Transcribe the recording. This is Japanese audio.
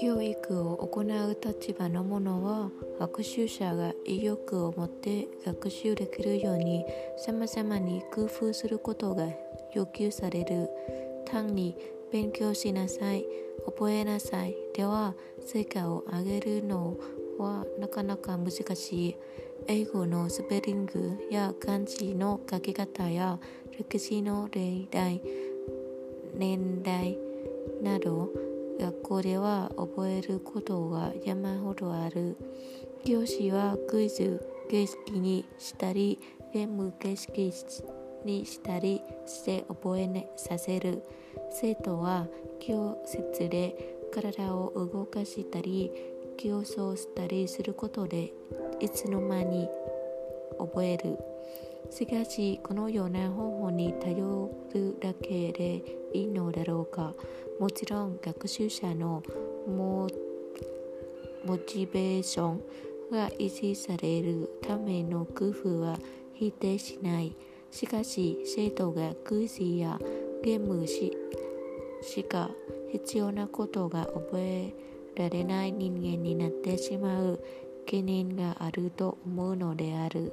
教育を行う立場の者は学習者が意欲を持って学習できるように様々に工夫することが要求される。単に勉強しなさい覚えなさいでは成果を上げるのをはなかなか難しい英語のスペリングや漢字の書き方や歴史の例題年代など学校では覚えることが山ほどある。教師はクイズ形式にしたりゲーム形式にしたりして覚えさせる。生徒は教室で体を動かしたり競争したりすることでいつの間に覚える。しかしこのような方法に頼るだけでいいのだろうか。もちろん学習者のモチベーションが維持されるための工夫は否定しない。しかし生徒がクイズやゲームししか必要なことが覚えられない人間になってしまう懸念があると思うのである。